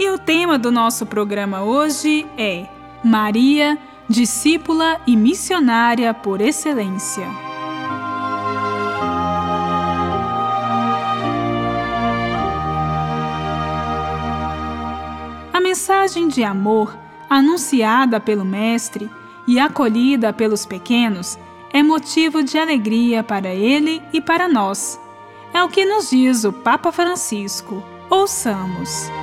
E o tema do nosso programa hoje é Maria, discípula e missionária por excelência. A mensagem de amor anunciada pelo Mestre e acolhida pelos pequenos é motivo de alegria para ele e para nós. É o que nos diz o Papa Francisco. Ouçamos.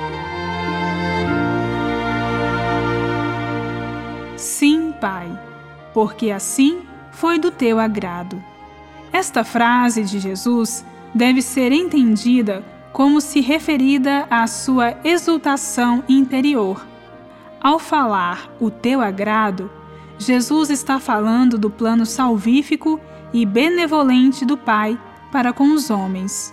Pai, porque assim foi do teu agrado. Esta frase de Jesus deve ser entendida como se referida à sua exultação interior. Ao falar o teu agrado, Jesus está falando do plano salvífico e benevolente do Pai para com os homens.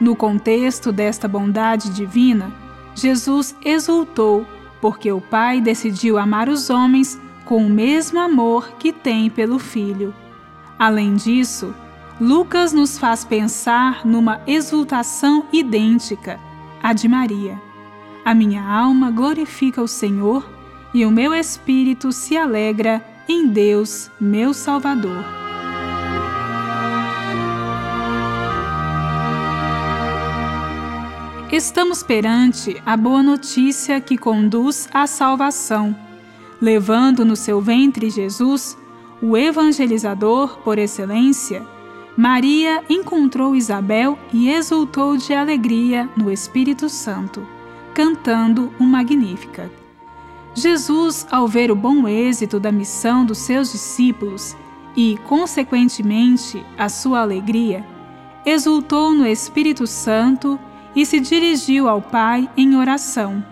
No contexto desta bondade divina, Jesus exultou porque o Pai decidiu amar os homens com o mesmo amor que tem pelo Filho. Além disso, Lucas nos faz pensar numa exultação idêntica à de Maria. A minha alma glorifica o Senhor e o meu espírito se alegra em Deus, meu Salvador. Estamos perante a boa notícia que conduz à salvação. Levando no seu ventre Jesus, o evangelizador por excelência, Maria encontrou Isabel e exultou de alegria no Espírito Santo, cantando o Magnífica. Jesus, ao ver o bom êxito da missão dos seus discípulos e, consequentemente, a sua alegria, exultou no Espírito Santo e se dirigiu ao Pai em oração.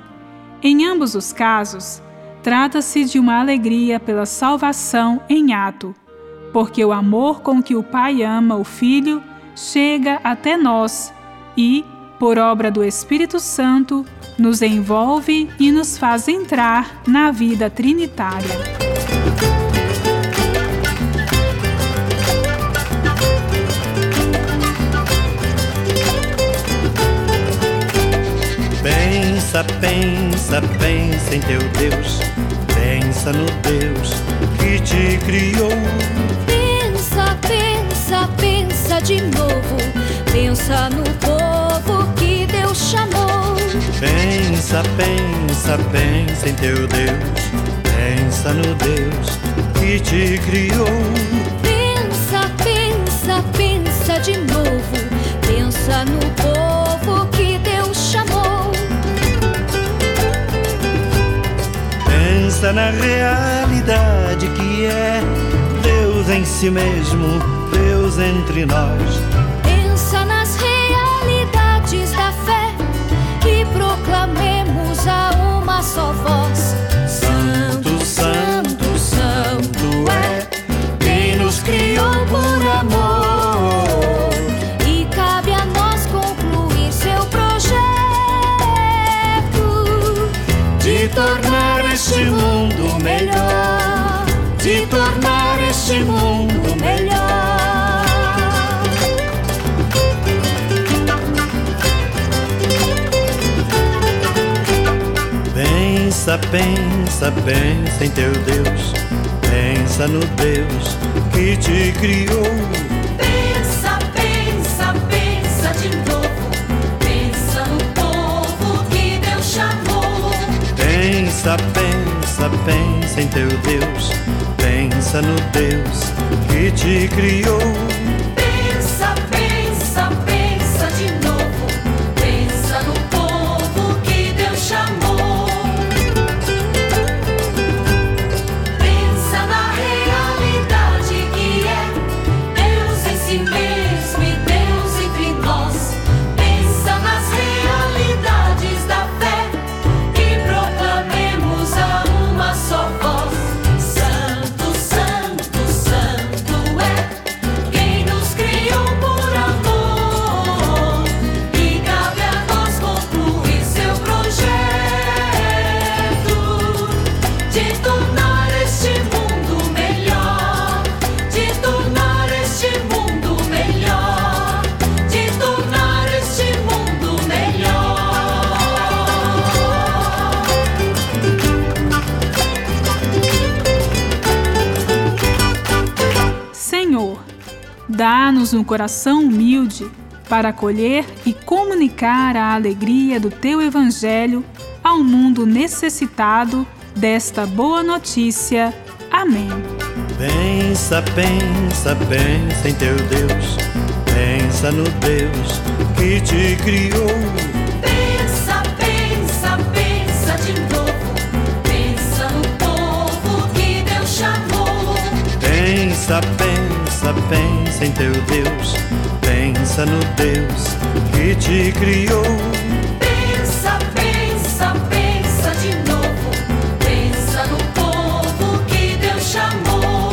Em ambos os casos, trata-se de uma alegria pela salvação em ato, porque o amor com que o Pai ama o Filho chega até nós e, por obra do Espírito Santo, nos envolve e nos faz entrar na vida trinitária. Pensa, pensa, pensa em teu Deus. Pensa no Deus que te criou. Pensa, pensa, pensa de novo. Pensa no povo que Deus chamou. Pensa, pensa, pensa em teu Deus. Pensa no Deus que te criou. Pensa na realidade que é Deus em si mesmo, Deus entre nós. Pensa nas realidades da fé e proclamemos a uma só voz. Santo, santo, santo é quem nos criou por amor. E cabe a nós concluir seu projeto De tornar este mundo melhor, de tornar este mundo melhor. Pensa, pensa, pensa em teu Deus, pensa no Deus que te criou. Pensa, pensa, pensa em teu Deus, pensa no Deus que te criou. Dá-nos um coração humilde para acolher e comunicar a alegria do teu Evangelho ao mundo necessitado desta boa notícia. Amém. Pensa, pensa, pensa em teu Deus. Pensa no Deus que te criou. Pensa, pensa, pensa de novo. Pensa no povo que Deus chamou. Pensa, pensa, pensa em teu Deus. Pensa no Deus que te criou. Pensa, pensa, pensa de novo. Pensa no povo que Deus chamou.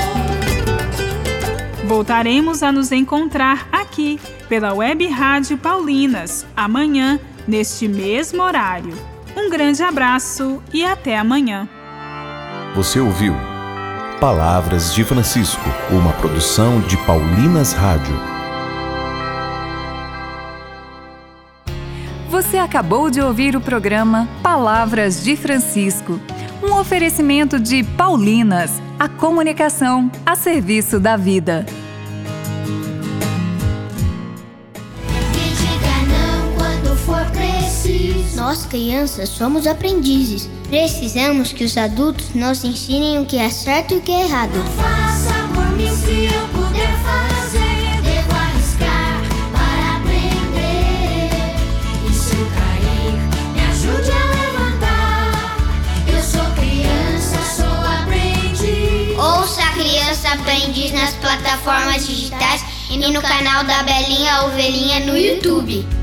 Voltaremos a nos encontrar aqui pela Web Rádio Paulinas amanhã, neste mesmo horário. Um grande abraço e até amanhã. Você ouviu Palavras de Francisco, uma produção de Paulinas Rádio. Você acabou de ouvir o programa Palavras de Francisco, um oferecimento de Paulinas, a comunicação a serviço da vida. Nós, crianças, somos aprendizes. Precisamos que os adultos nos ensinem o que é certo e o que é errado. Faça por mim se eu puder fazer. Devo arriscar para aprender. E se eu cair, me ajude a levantar. Eu sou criança, sou aprendiz. Ouça a Criança Aprendiz nas plataformas digitais e no canal da Belinha Ovelhinha no YouTube.